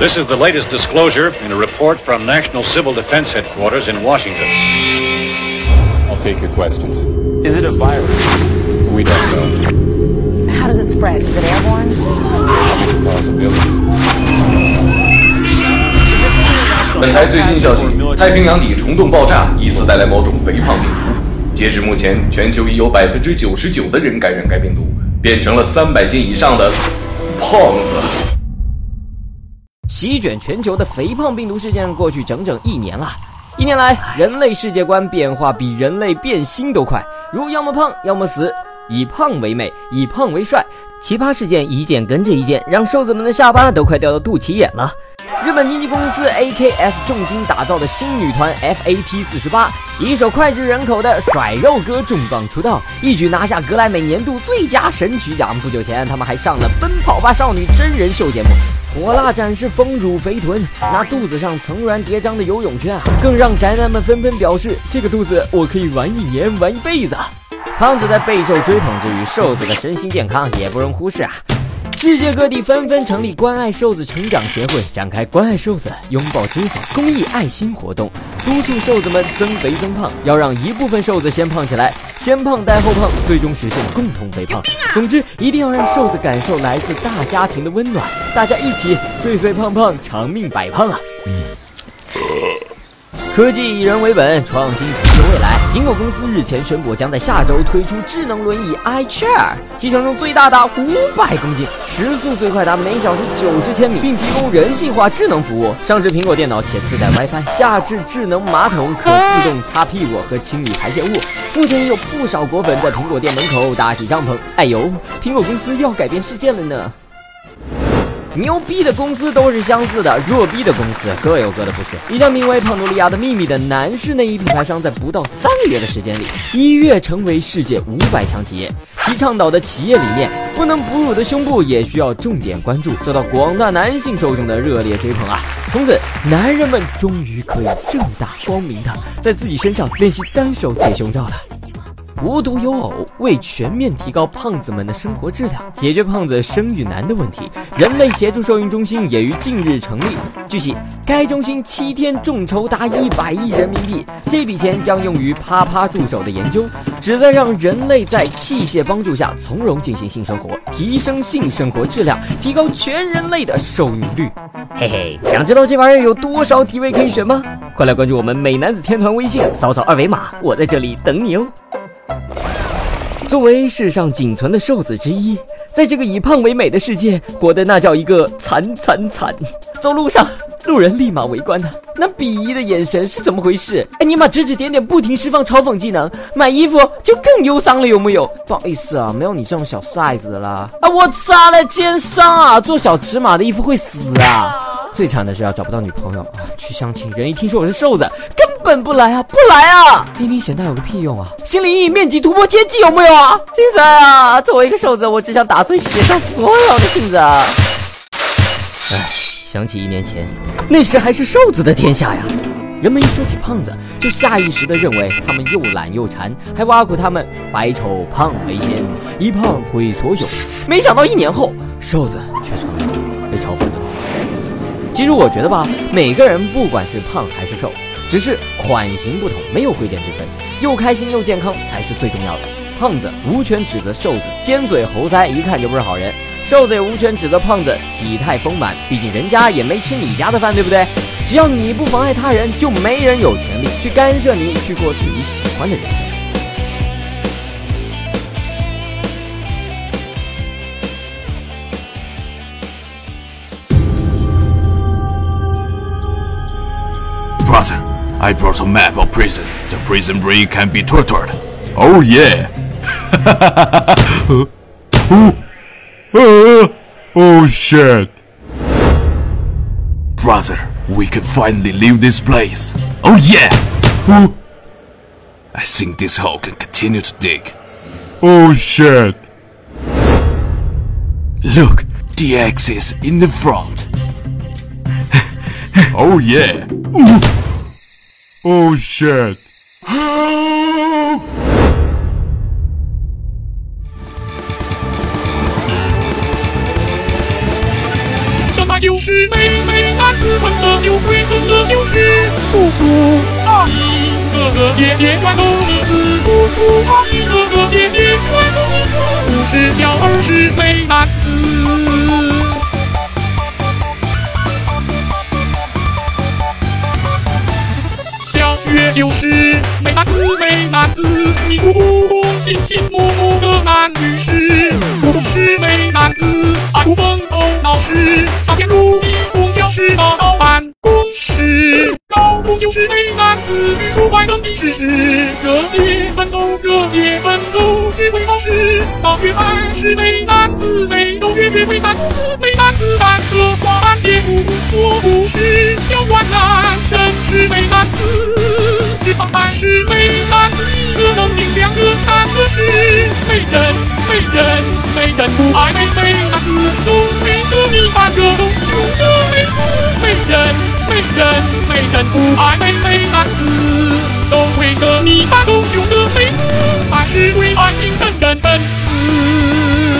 This is the latest disclosure in a report from National Civil Defense Headquarters in Washington. I'll take your questions. Is it a virus? We don't know. How does it spread? Is it airborne? Possibility. 本台最新消息：太平洋里虫洞爆炸，疑似带来某种肥胖病毒。截至目前，全球已有百分之九十九的人感染该病毒，变成了三百斤以上的胖子。席卷全球的肥胖病毒事件过去整整一年了。一年来，人类世界观变化比人类变心都快，如要么胖，要么死，以胖为美，以胖为帅。奇葩事件一件跟着一件，让瘦子们的下巴都快掉到肚脐眼了。日本经纪公司 AKS 重金打造的新女团 FAT 四十八，以一首脍炙人口的甩肉歌重磅出道，一举拿下格莱美年度最佳神曲奖。不久前，他们还上了《奔跑吧少女》真人秀节目。火辣展示丰乳肥臀，那肚子上层峦叠嶂的游泳圈啊，更让宅男们纷纷表示：这个肚子我可以玩一年，玩一辈子。胖子在备受追捧之余，瘦子的身心健康也不容忽视啊。世界各地纷纷成立关爱瘦子成长协会，展开关爱瘦子、拥抱脂肪公益爱心活动，督促瘦子们增肥增胖。要让一部分瘦子先胖起来，先胖带后胖，最终实现共同肥胖。总之，一定要让瘦子感受来自大家庭的温暖，大家一起岁岁胖胖，长命百胖啊！科技以人为本，创新成就未来。苹果公司日前宣布，将在下周推出智能轮椅 iChair，机承重最大达五百公斤，时速最快达每小时九十千米，并提供人性化智能服务。上至苹果电脑且自带 WiFi，下至智能马桶可自动擦屁股和清理排泄物。目前有不少果粉在苹果店门口搭起帐篷。哎呦，苹果公司又要改变世界了呢！牛逼的公司都是相似的，弱逼的公司各有各的不是。一家名为胖多利亚的秘密的男士内衣品牌商，在不到三个月的时间里，一跃成为世界五百强企业。其倡导的企业理念，不能哺乳的胸部也需要重点关注，受到广大男性受众的热烈追捧啊！从此，男人们终于可以正大光明的在自己身上练习单手解胸罩了。无独有偶，为全面提高胖子们的生活质量，解决胖子生育难的问题，人类协助受孕中心也于近日成立。据悉，该中心七天众筹达一百亿人民币，这笔钱将用于啪啪助手的研究，旨在让人类在器械帮助下从容进行性生活，提升性生活质量，提高全人类的受孕率。嘿嘿，想知道这玩意儿有多少体位可以选吗？快来关注我们美男子天团微信，扫扫二维码，我在这里等你哦。作为世上仅存的瘦子之一，在这个以胖为美的世界，活得那叫一个惨惨惨！走路上，路人立马围观他，那鄙夷的眼神是怎么回事？哎，尼玛指指点点，不停释放嘲讽技能，买衣服就更忧伤了，有木有？不好意思啊，没有你这种小 size 的啦。啊，我擦了奸商啊，做小尺码的衣服会死啊！最惨的是要找不到女朋友啊！去相亲，人一听说我是瘦子，根本不来啊，不来啊！叮叮显大有个屁用啊！心理阴影面积突破天际有没有啊？金子啊！作为一个瘦子，我只想打碎世界上所有的镜子。唉，想起一年前，那时还是瘦子的天下呀！人们一说起胖子，就下意识的认为他们又懒又馋，还挖苦他们白丑胖为先，一胖毁所有。没想到一年后，瘦子却成了被嘲讽的。其实我觉得吧，每个人不管是胖还是瘦，只是款型不同，没有贵贱之分，又开心又健康才是最重要的。胖子无权指责瘦子尖嘴猴腮，一看就不是好人；瘦子也无权指责胖子体态丰满，毕竟人家也没吃你家的饭，对不对？只要你不妨碍他人，就没人有权利去干涉你去过自己喜欢的人生。I brought a map of prison. The prison break can be tortured. Oh yeah. oh shit. Brother, we can finally leave this place. Oh yeah. I think this hole can continue to dig. Oh shit. Look, the X is in the front. oh yeah. Oh shit! Help! 这就是妹妹。子混的就会疼的就是叔叔阿姨，哥哥姐姐全都死，叔叔阿姨哥哥姐姐男子美男子，你姑姑亲亲摸摸的男女士，初中是美男子，爱哭疯头闹事，上天如地，公交是报到办公室，高中就是美男子，语出外等地事事，热血奋斗，热血奋斗，只会考试，大学还是美男子，每周月月会三次，美男子单车滑板街无所不是，爱妹妹爱美美男子，都会和你半个都凶的美子，美人，美人，美人不爱美美男子，都会和你半个凶的美子，还是会爱情真真真死。